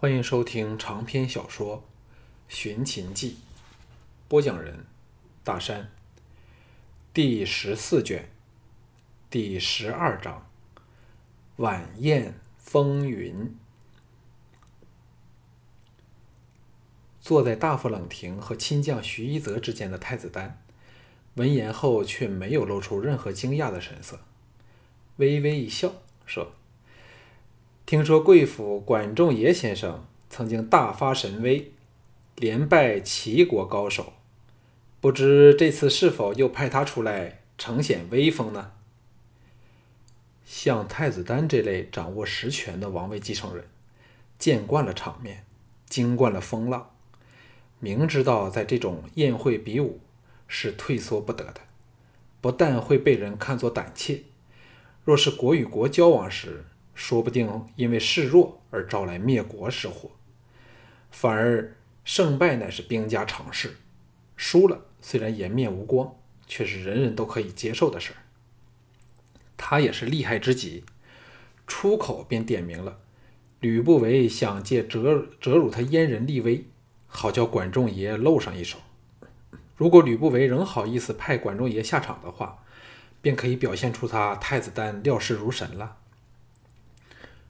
欢迎收听长篇小说《寻秦记》，播讲人：大山。第十四卷，第十二章：晚宴风云。坐在大夫冷亭和亲将徐一泽之间的太子丹，闻言后却没有露出任何惊讶的神色，微微一笑，说。听说贵府管仲爷先生曾经大发神威，连败齐国高手，不知这次是否又派他出来呈显威风呢？像太子丹这类掌握实权的王位继承人，见惯了场面，经惯了风浪，明知道在这种宴会比武是退缩不得的，不但会被人看作胆怯，若是国与国交往时，说不定因为示弱而招来灭国之祸，反而胜败乃是兵家常事。输了虽然颜面无光，却是人人都可以接受的事儿。他也是厉害之极，出口便点明了吕不韦想借折折辱他燕人立威，好叫管仲爷露上一手。如果吕不韦仍好意思派管仲爷下场的话，便可以表现出他太子丹料事如神了。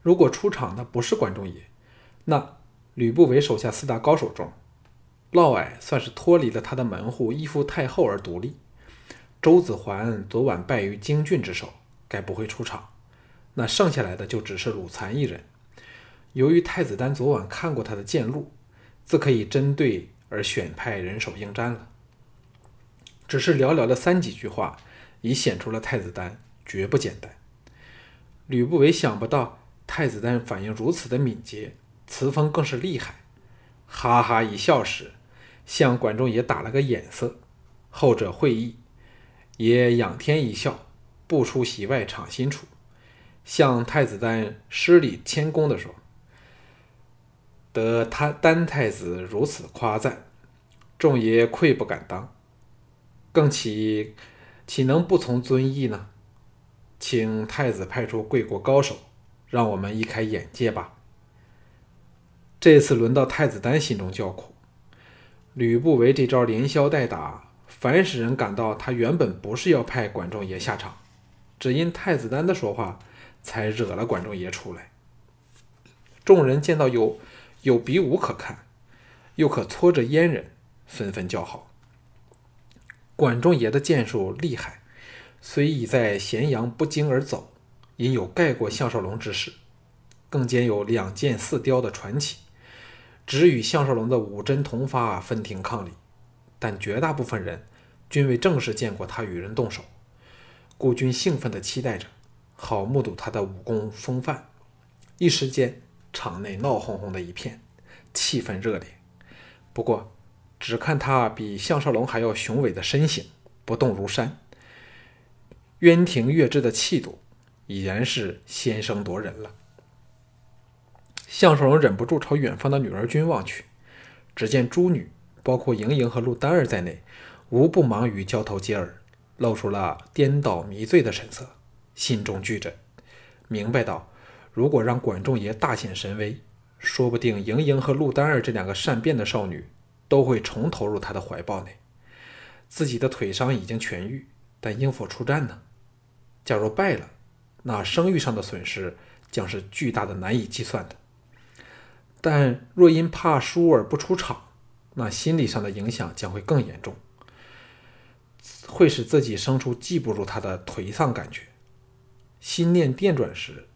如果出场的不是管仲爷，那吕不韦手下四大高手中，嫪毐算是脱离了他的门户，依附太后而独立。周子桓昨晚败于荆郡之手，该不会出场。那剩下来的就只是鲁残一人。由于太子丹昨晚看过他的剑路，自可以针对而选派人手应战了。只是寥寥的三几句话，已显出了太子丹绝不简单。吕不韦想不到。太子丹反应如此的敏捷，词风更是厉害，哈哈一笑时，向管仲也打了个眼色。后者会意，也仰天一笑，不出席外敞心处，向太子丹施礼谦恭地说：“得他丹太子如此夸赞，众爷愧不敢当，更岂岂能不从尊意呢？请太子派出贵国高手。”让我们一开眼界吧。这次轮到太子丹心中叫苦，吕不韦这招连消带打，凡使人感到他原本不是要派管仲爷下场，只因太子丹的说话，才惹了管仲爷出来。众人见到有有比武可看，又可搓着阉人，纷纷叫好。管仲爷的剑术厉害，虽已在咸阳不胫而走。因有盖过项少龙之势，更兼有两剑四雕的传奇，只与项少龙的五针同发分庭抗礼。但绝大部分人均未正式见过他与人动手，故均兴奋地期待着，好目睹他的武功风范。一时间，场内闹哄哄的一片，气氛热烈。不过，只看他比项少龙还要雄伟的身形，不动如山，渊庭月至的气度。已然是先声夺人了。项少龙忍不住朝远方的女儿军望去，只见诸女，包括莹莹和陆丹儿在内，无不忙于交头接耳，露出了颠倒迷醉的神色，心中惧震，明白到，如果让管仲爷大显神威，说不定莹莹和陆丹儿这两个善变的少女都会重投入他的怀抱内。自己的腿伤已经痊愈，但应否出战呢？假如败了？那声誉上的损失将是巨大的、难以计算的。但若因怕输而不出场，那心理上的影响将会更严重，会使自己生出记不住他的颓丧感觉。心念电转时，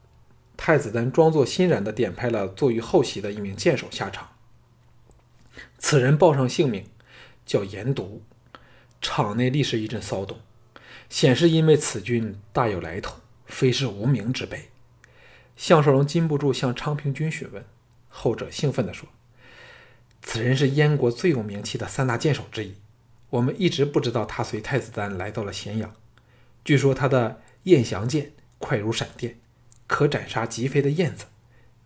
太子丹装作欣然地点派了坐于后席的一名剑手下场。此人报上姓名，叫严独。场内立时一阵骚动，显示因为此君大有来头。非是无名之辈，项少龙禁不住向昌平君询问。后者兴奋地说：“此人是燕国最有名气的三大剑手之一，我们一直不知道他随太子丹来到了咸阳。据说他的燕翔剑快如闪电，可斩杀疾飞的燕子。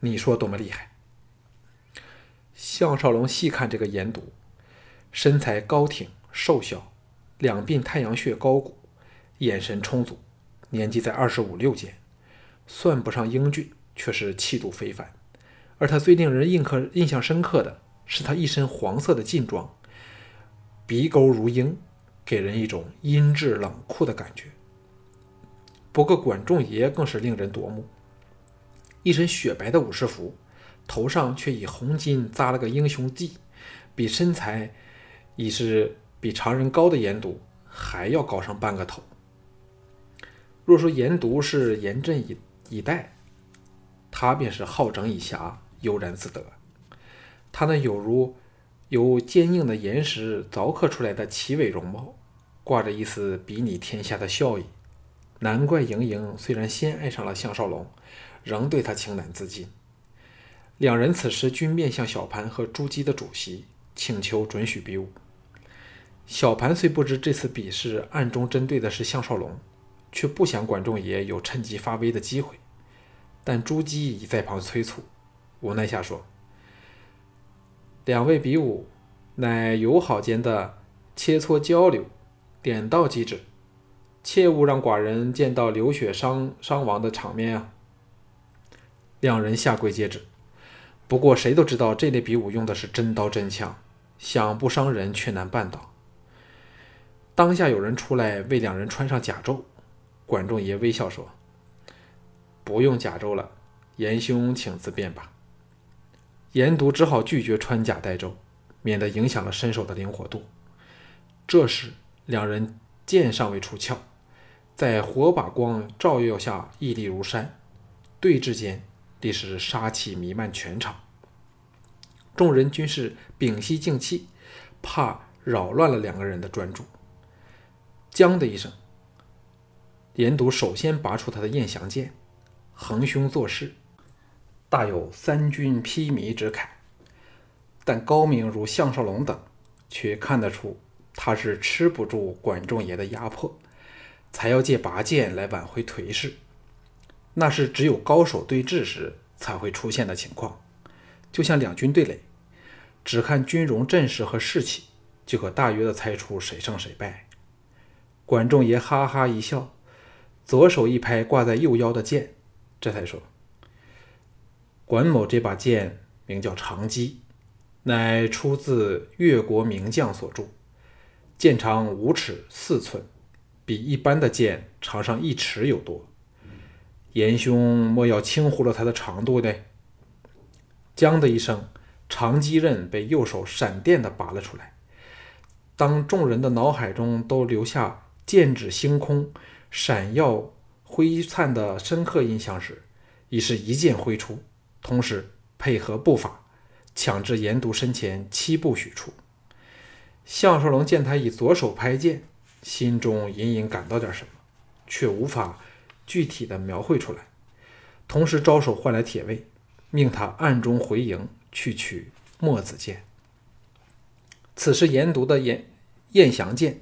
你说多么厉害？”项少龙细看这个颜毒，身材高挺瘦小，两鬓太阳穴高鼓，眼神充足。年纪在二十五六间，算不上英俊，却是气度非凡。而他最令人印刻印象深刻的是他一身黄色的劲装，鼻钩如鹰，给人一种阴鸷冷酷的感觉。不过管仲爷更是令人夺目，一身雪白的武士服，头上却以红巾扎了个英雄髻，比身材已是比常人高的严独还要高上半个头。若说严独是严阵以以待，他便是好整以暇。悠然自得，他那有如由坚硬的岩石凿刻出来的奇伟容貌，挂着一丝睥睨天下的笑意。难怪盈盈虽然先爱上了项少龙，仍对他情难自禁。两人此时均面向小盘和朱姬的主席，请求准许比武。小盘虽不知这次比试暗中针对的是项少龙，却不想管仲爷有趁机发威的机会。但朱姬已在旁催促。无奈下说：“两位比武，乃友好间的切磋交流，点到即止，切勿让寡人见到流血伤伤亡的场面啊！”两人下跪接旨。不过谁都知道，这类比武用的是真刀真枪，想不伤人却难办到。当下有人出来为两人穿上甲胄，管仲爷微笑说：“不用甲胄了，严兄请自便吧。”严独只好拒绝穿甲戴胄，免得影响了身手的灵活度。这时，两人剑尚未出鞘，在火把光照耀下屹立如山，对峙间立时杀气弥漫全场。众人均是屏息静气，怕扰乱了两个人的专注。将的一声，严独首先拔出他的燕翔剑，横胸作势。大有三军披靡之慨，但高明如项少龙等，却看得出他是吃不住管仲爷的压迫，才要借拔剑来挽回颓势。那是只有高手对峙时才会出现的情况，就像两军对垒，只看军容阵势和士气，就可大约的猜出谁胜谁败。管仲爷哈哈一笑，左手一拍挂在右腰的剑，这才说。管某这把剑名叫长戟，乃出自越国名将所铸，剑长五尺四寸，比一般的剑长上一尺有多。严兄莫要轻忽了它的长度呢。将的一声，长戟刃被右手闪电的拔了出来。当众人的脑海中都留下剑指星空、闪耀辉灿的深刻印象时，已是一剑挥出。同时配合步伐，抢至严独身前七步许处。项少龙见他以左手拍剑，心中隐隐感到点什么，却无法具体的描绘出来。同时招手唤来铁卫，命他暗中回营去取墨子剑。此时严独的燕燕翔剑，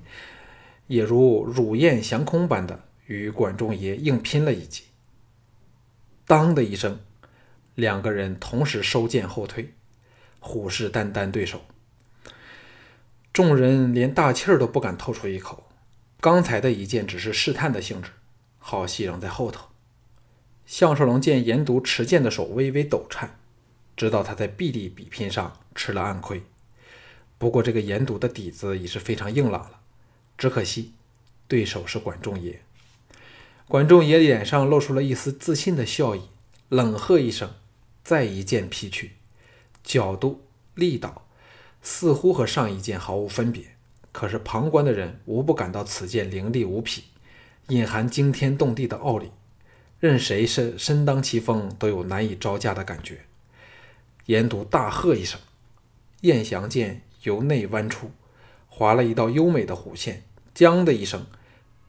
也如乳燕翔空般的与管仲爷硬拼了一击。当的一声。两个人同时收剑后退，虎视眈眈对手。众人连大气儿都不敢透出一口。刚才的一剑只是试探的性质，好戏仍在后头。项少龙见严独持剑的手微微抖颤，知道他在臂力比拼上吃了暗亏。不过这个严独的底子已是非常硬朗了，只可惜对手是管仲爷。管仲爷脸上露出了一丝自信的笑意，冷喝一声。再一剑劈去，角度、力道似乎和上一剑毫无分别。可是旁观的人无不感到此剑凌厉无匹，隐含惊天动地的奥理，任谁身身当其锋都有难以招架的感觉。严独大喝一声，燕翔剑由内弯出，划了一道优美的弧线，将的一声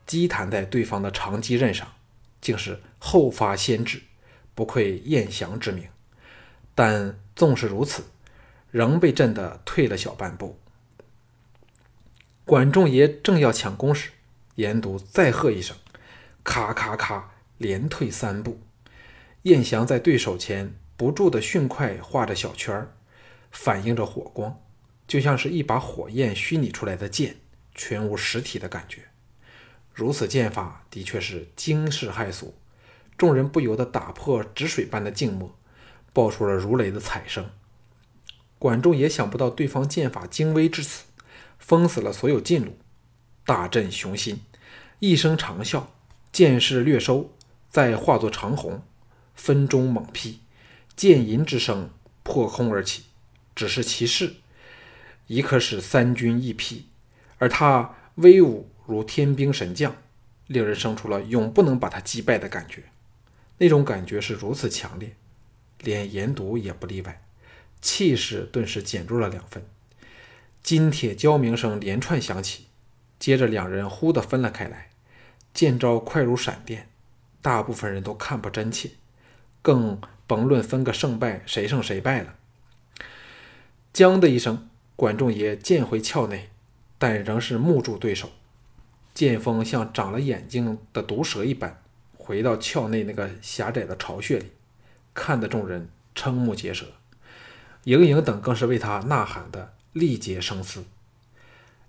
击弹在对方的长戟刃上，竟是后发先至，不愧燕翔之名。但纵是如此，仍被震得退了小半步。管仲爷正要抢攻时，严独再喝一声，咔咔咔，连退三步。燕翔在对手前不住的迅快画着小圈儿，反映着火光，就像是一把火焰虚拟出来的剑，全无实体的感觉。如此剑法的确是惊世骇俗，众人不由得打破止水般的静默。爆出了如雷的彩声。管仲也想不到对方剑法精微至此，封死了所有近路，大振雄心，一声长啸，剑势略收，再化作长虹，分中猛劈，剑吟之声破空而起。只是其势，已可使三军一匹，而他威武如天兵神将，令人生出了永不能把他击败的感觉。那种感觉是如此强烈，连严独也不例外。气势顿时减弱了两分，金铁交鸣声连串响起，接着两人忽地分了开来，剑招快如闪电，大部分人都看不真切，更甭论分个胜败，谁胜谁败了。将的一声，管仲爷剑回鞘内，但仍是木住对手，剑锋像长了眼睛的毒蛇一般，回到鞘内那个狭窄的巢穴里，看得众人瞠目结舌。盈盈等更是为他呐喊的力竭声嘶。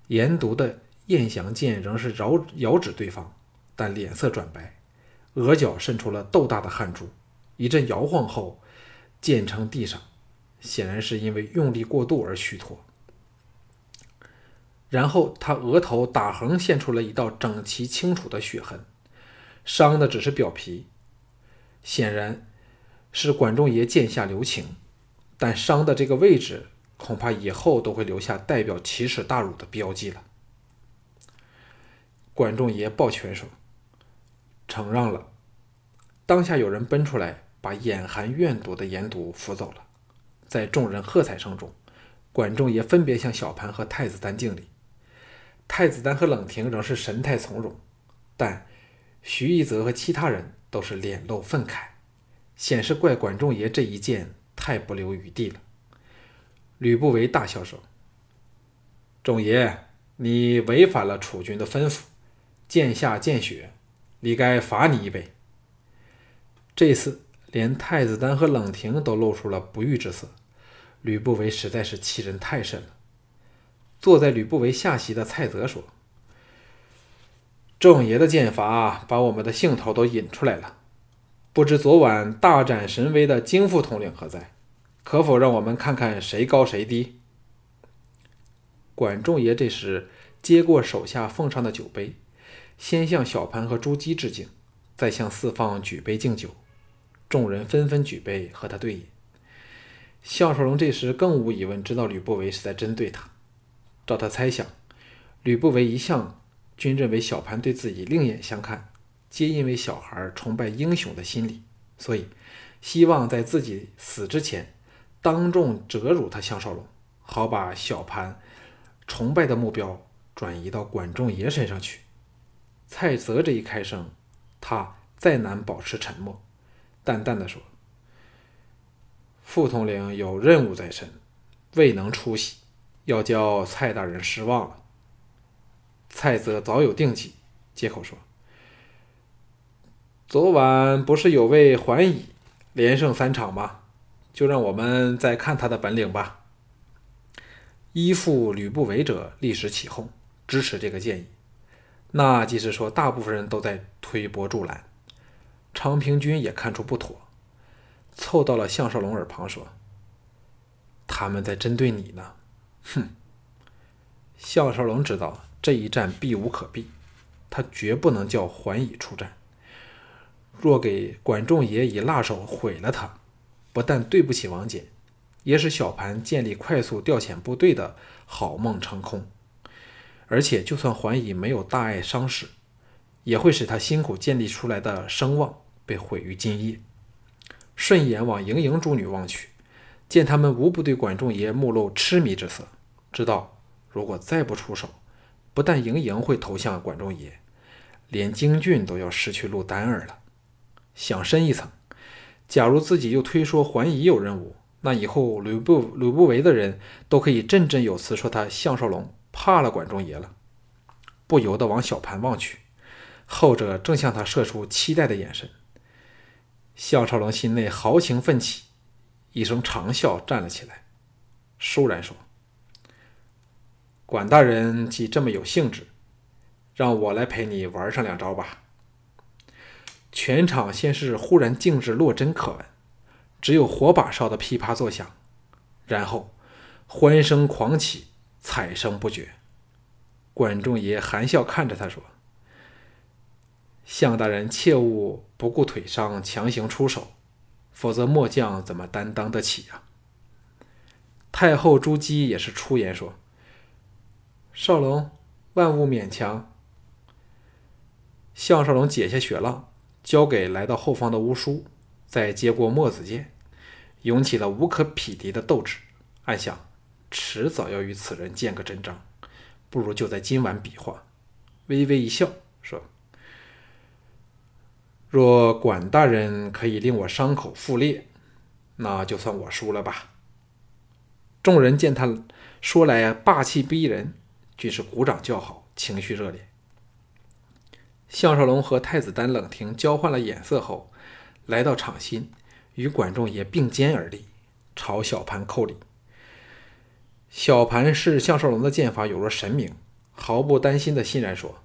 严独的燕翔剑仍是遥遥指对方，但脸色转白，额角渗出了豆大的汗珠，一阵摇晃后，剑撑地上，显然是因为用力过度而虚脱。然后他额头打横现出了一道整齐清楚的血痕，伤的只是表皮，显然是管仲爷剑下留情。但伤的这个位置，恐怕以后都会留下代表奇耻大辱的标记了。管仲爷抱拳说：“承让了。”当下有人奔出来，把眼含怨毒的严毒扶走了。在众人喝彩声中，管仲爷分别向小盘和太子丹敬礼。太子丹和冷亭仍是神态从容，但徐一泽和其他人都是脸露愤慨，显示怪管仲爷这一剑。太不留余地了。吕不韦大笑说：“仲爷，你违反了楚军的吩咐，剑下见血，理该罚你一杯。”这次连太子丹和冷亭都露出了不悦之色。吕不韦实在是欺人太甚了。坐在吕不韦下席的蔡泽说：“仲爷的剑法把我们的兴头都引出来了，不知昨晚大展神威的京副统领何在？”可否让我们看看谁高谁低？管仲爷这时接过手下奉上的酒杯，先向小盘和朱姬致敬，再向四方举杯敬酒。众人纷纷举杯和他对饮。项少龙这时更无疑问知道吕不韦是在针对他。照他猜想，吕不韦一向均认为小盘对自己另眼相看，皆因为小孩崇拜英雄的心理，所以希望在自己死之前。当众折辱他项少龙，好把小盘崇拜的目标转移到管仲爷身上去。蔡泽这一开声，他再难保持沉默，淡淡的说：“副统领有任务在身，未能出席，要叫蔡大人失望了。”蔡泽早有定计，接口说：“昨晚不是有位桓乙连胜三场吗？”就让我们再看他的本领吧。依附吕不韦者立时起哄，支持这个建议。那即是说，大部分人都在推波助澜。昌平君也看出不妥，凑到了项少龙耳旁说：“他们在针对你呢。”哼！项少龙知道这一战避无可避，他绝不能叫桓乙出战。若给管仲爷以辣手毁了他。不但对不起王翦，也使小盘建立快速调遣部队的好梦成空。而且，就算桓乙没有大碍伤势，也会使他辛苦建立出来的声望被毁于今夜。顺眼往盈盈诸女望去，见他们无不对管仲爷目露痴迷之色，知道如果再不出手，不但盈盈会投向管仲爷，连京俊都要失去陆丹儿了。想深一层。假如自己又推说桓乙有任务，那以后吕不吕不韦的人都可以振振有词说他项少龙怕了管仲爷了。不由得往小盘望去，后者正向他射出期待的眼神。项少龙心内豪情奋起，一声长啸，站了起来，倏然说：“管大人既这么有兴致，让我来陪你玩上两招吧。”全场先是忽然静止，落针可闻。只有火把烧的噼啪作响，然后欢声狂起，彩声不绝。管仲爷含笑看着他说：“向大人切勿不顾腿伤强行出手，否则末将怎么担当得起呀？”太后朱姬也是出言说：“少龙，万勿勉强。”项少龙解下雪浪，交给来到后方的乌叔，再接过墨子剑，涌起了无可匹敌的斗志。暗想：迟早要与此人见个真章。不如就在今晚比划。微微一笑，说：“若管大人可以令我伤口复裂，那就算我输了吧。”众人见他说来霸气逼人，均是鼓掌叫好，情绪热烈。项少龙和太子丹冷庭交换了眼色后，来到场心，与管仲也并肩而立，朝小盘叩礼。小盘视项少龙的剑法有若神明，毫不担心的欣然说：“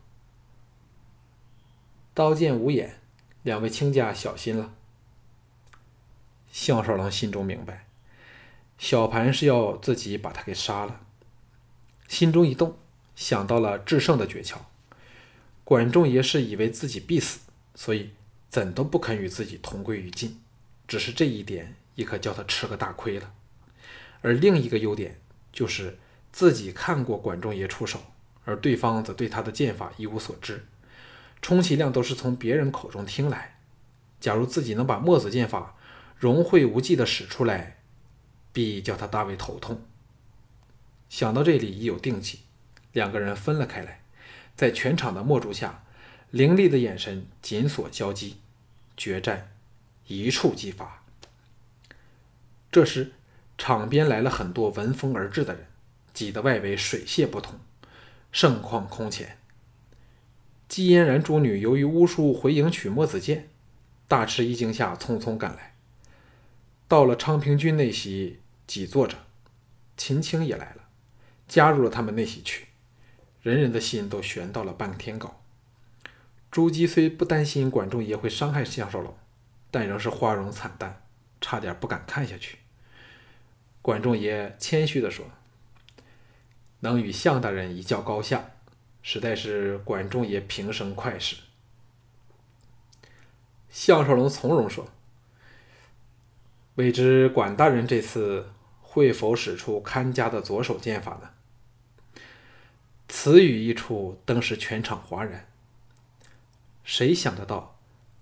刀剑无眼，两位卿家小心了。”项少龙心中明白，小盘是要自己把他给杀了，心中一动，想到了制胜的诀窍。管仲爷是以为自己必死，所以怎都不肯与自己同归于尽，只是这一点亦可叫他吃个大亏了。而另一个优点。就是自己看过管仲爷出手，而对方则对他的剑法一无所知，充其量都是从别人口中听来。假如自己能把墨子剑法融会无忌地使出来，必叫他大为头痛。想到这里，已有定计，两个人分了开来，在全场的墨烛下，凌厉的眼神紧锁交击，决战一触即发。这时。场边来了很多闻风而至的人，挤得外围水泄不通，盛况空前。姬嫣然诸女由于巫术回营取墨子剑，大吃一惊下匆匆赶来。到了昌平君那席，挤坐着，秦青也来了，加入了他们那席去。人人的心都悬到了半天高。朱姬虽不担心管仲爷会伤害项少龙，但仍是花容惨淡，差点不敢看下去。管仲爷谦虚地说：“能与项大人一较高下，实在是管仲爷平生快事。”项少龙从容说：“未知管大人这次会否使出看家的左手剑法呢？”此语一出，登时全场哗然。谁想得到，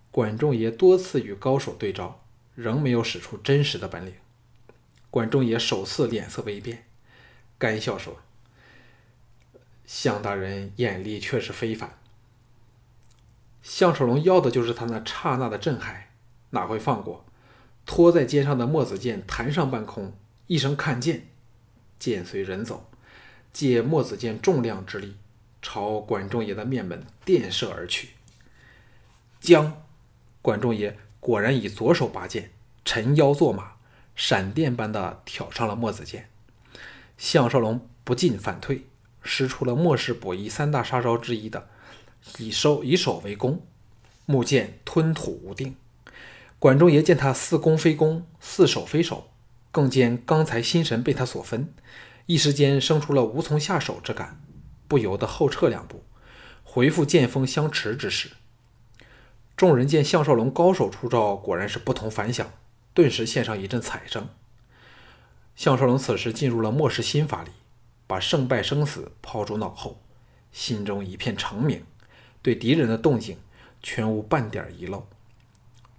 管仲爷多次与高手对招，仍没有使出真实的本领。管仲爷首次脸色微变，干笑说：“向大人眼力确实非凡。”项少龙要的就是他那刹那的震撼，哪会放过？托在肩上的墨子剑弹上半空，一声看剑，剑随人走，借墨子剑重量之力，朝管仲爷的面门电射而去。将，管仲爷果然以左手拔剑，沉腰坐马。闪电般的挑上了墨子剑，项少龙不进反退，使出了末世博弈三大杀招之一的以收以守为攻，木剑吞吐无定。管仲爷见他似攻非攻，似守非守，更见刚才心神被他所分，一时间生出了无从下手之感，不由得后撤两步，回复剑锋相持之势。众人见项少龙高手出招，果然是不同凡响。顿时献上一阵彩声。项少龙此时进入了末世心法里，把胜败生死抛诸脑后，心中一片澄明，对敌人的动静全无半点遗漏。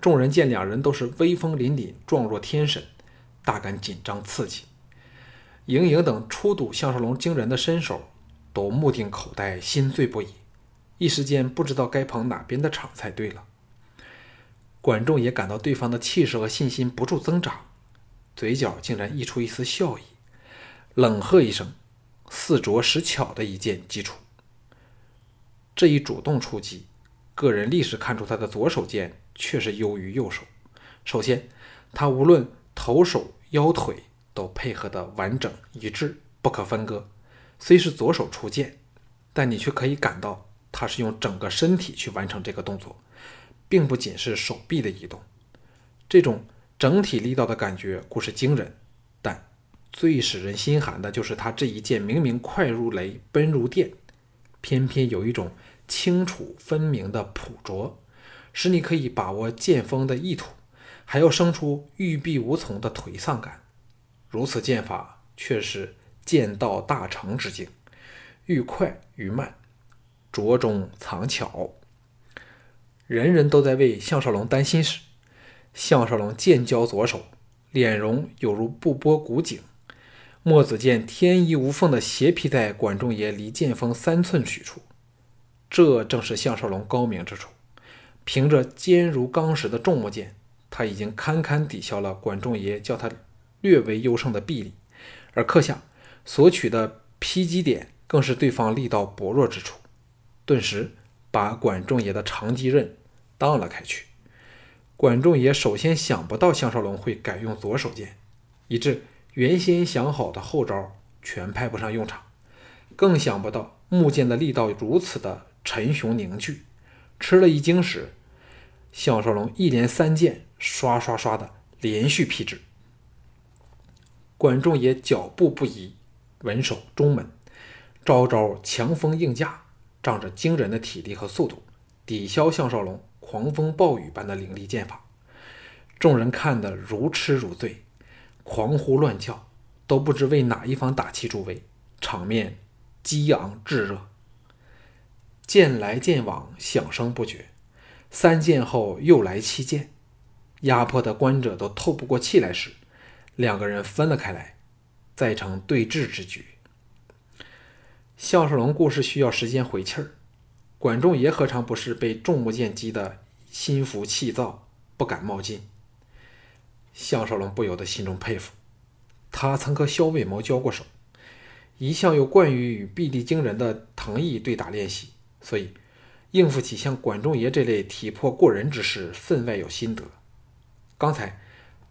众人见两人都是威风凛凛、状若天神，大感紧张刺激。莹莹等初睹项少龙惊人的身手，都目定口呆，心醉不已，一时间不知道该捧哪边的场才对了。管仲也感到对方的气势和信心不住增长，嘴角竟然溢出一丝笑意，冷喝一声，似拙使巧的一剑击出。这一主动出击，个人立时看出他的左手剑确实优于右手。首先，他无论头、手、腰、腿都配合的完整一致，不可分割。虽是左手出剑，但你却可以感到他是用整个身体去完成这个动作。并不仅是手臂的移动，这种整体力道的感觉固是惊人，但最使人心寒的就是他这一剑明明快如雷，奔如电，偏偏有一种清楚分明的朴拙，使你可以把握剑锋的意图，还要生出欲避无从的颓丧感。如此剑法，却是剑道大成之境，欲快欲慢，拙中藏巧。人人都在为项少龙担心时，项少龙剑交左手，脸容有如不剥古井。墨子剑天衣无缝的斜劈在管仲爷离剑锋三寸许处，这正是项少龙高明之处。凭着坚如钢石的重木剑，他已经堪堪抵消了管仲爷叫他略为优胜的臂力，而刻下所取的劈击点更是对方力道薄弱之处，顿时把管仲爷的长戟刃。荡了开去，管仲爷首先想不到项少龙会改用左手剑，以致原先想好的后招全派不上用场，更想不到木剑的力道如此的沉雄凝聚。吃了一惊时，项少龙一连三剑刷刷刷的连续劈至，管仲爷脚步不移，稳守中门，招招强风硬架，仗着惊人的体力和速度，抵消项少龙。狂风暴雨般的凌厉剑法，众人看得如痴如醉，狂呼乱叫，都不知为哪一方打气助威，场面激昂炙热。剑来剑往，响声不绝。三剑后又来七剑，压迫的观者都透不过气来时，两个人分了开来，再成对峙之局。项少龙故事需要时间回气儿。管仲爷何尝不是被重木剑击得心浮气躁，不敢冒进？项少龙不由得心中佩服。他曾和萧卫谋交过手，一向又惯于与臂力惊人的藤毅对打练习，所以应付起像管仲爷这类体魄过人之事，分外有心得。刚才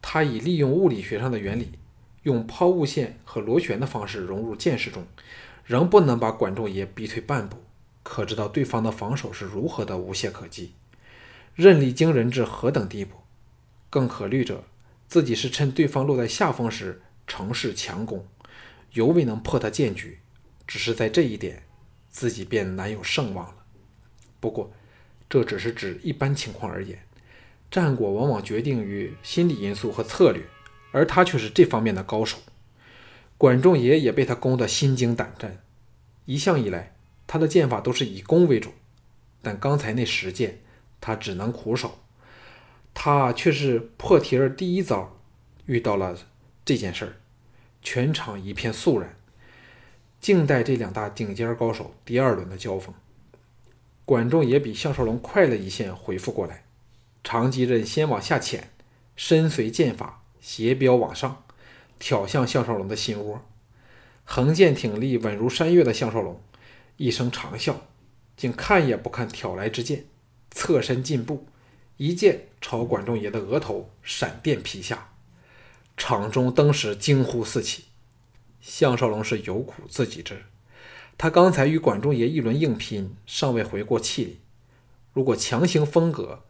他以利用物理学上的原理，用抛物线和螺旋的方式融入剑式中，仍不能把管仲爷逼退半步。可知道对方的防守是如何的无懈可击，韧力惊人至何等地步？更可虑者，自己是趁对方落在下风时乘势强攻，犹未能破他剑局，只是在这一点，自己便难有胜望了。不过，这只是指一般情况而言，战果往往决定于心理因素和策略，而他却是这方面的高手。管仲爷也被他攻得心惊胆战，一向以来。他的剑法都是以攻为主，但刚才那十剑，他只能苦守。他却是破题儿第一遭遇到了这件事儿，全场一片肃然，静待这两大顶尖高手第二轮的交锋。管仲也比项少龙快了一线回复过来，长戟刃先往下潜，身随剑法斜飙往上，挑向项少龙的心窝。横剑挺立，稳如山岳的项少龙。一声长啸，竟看也不看挑来之剑，侧身进步，一剑朝管仲爷的额头闪电劈下。场中登时惊呼四起。项少龙是有苦自己知，他刚才与管仲爷一轮硬拼，尚未回过气力。如果强行封格，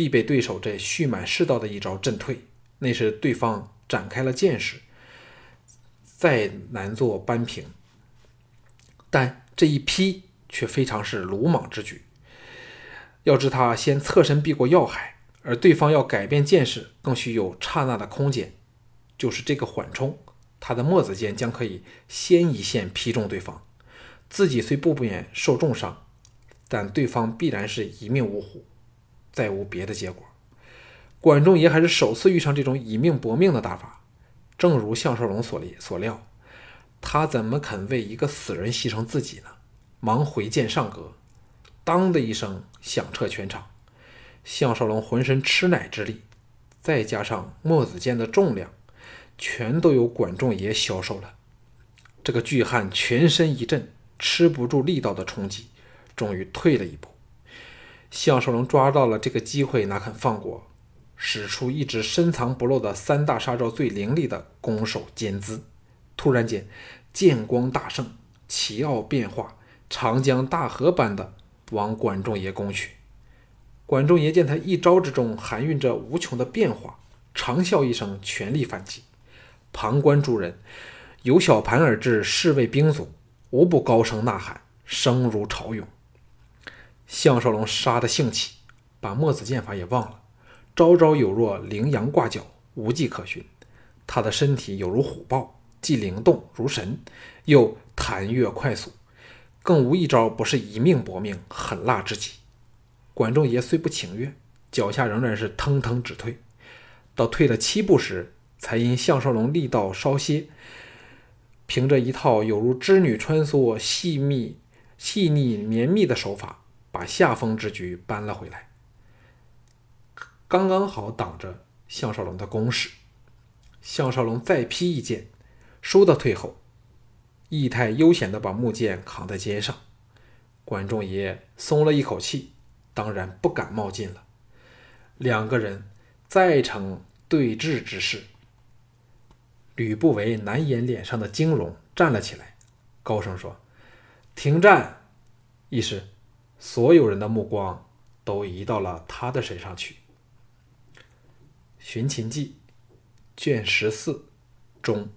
必被对手这蓄满世道的一招震退，那是对方展开了剑时，再难做扳平。但这一劈却非常是鲁莽之举。要知他先侧身避过要害，而对方要改变剑势，更需有刹那的空间。就是这个缓冲，他的墨子剑将可以先一线劈中对方，自己虽不免受重伤，但对方必然是一命呜呼，再无别的结果。管仲爷还是首次遇上这种以命搏命的打法。正如项少龙所所料。他怎么肯为一个死人牺牲自己呢？忙回剑上格，当的一声响彻全场。项少龙浑身吃奶之力，再加上墨子剑的重量，全都由管仲爷消受了。这个巨汉全身一震，吃不住力道的冲击，终于退了一步。项少龙抓到了这个机会，哪肯放过？使出一直深藏不露的三大杀招最凌厉的攻守兼资。突然间，剑光大盛，奇奥变化，长江大河般的往管仲爷攻去。管仲爷见他一招之中含蕴着无穷的变化，长啸一声，全力反击。旁观诸人由小盘而至侍卫兵卒，无不高声呐喊，声如潮涌。项少龙杀的兴起，把墨子剑法也忘了，招招有若羚羊挂角，无迹可寻。他的身体有如虎豹，既灵动如神，又弹跃快速，更无一招不是一命搏命，狠辣至极。管仲爷虽不情愿，脚下仍然是腾腾直退，到退了七步时，才因项少龙力道稍歇，凭着一套有如织女穿梭、细密、细腻绵密的手法，把下风之局扳了回来，刚刚好挡着项少龙的攻势。项少龙再劈一剑，收到退后，义太悠闲地把木剑扛在肩上。管仲爷松了一口气，当然不敢冒进了。两个人再成对峙之势。吕不韦难掩脸上的惊容，站了起来，高声说：“停战！”一时，所有人的目光都移到了他的身上去。《寻秦记》卷十四中。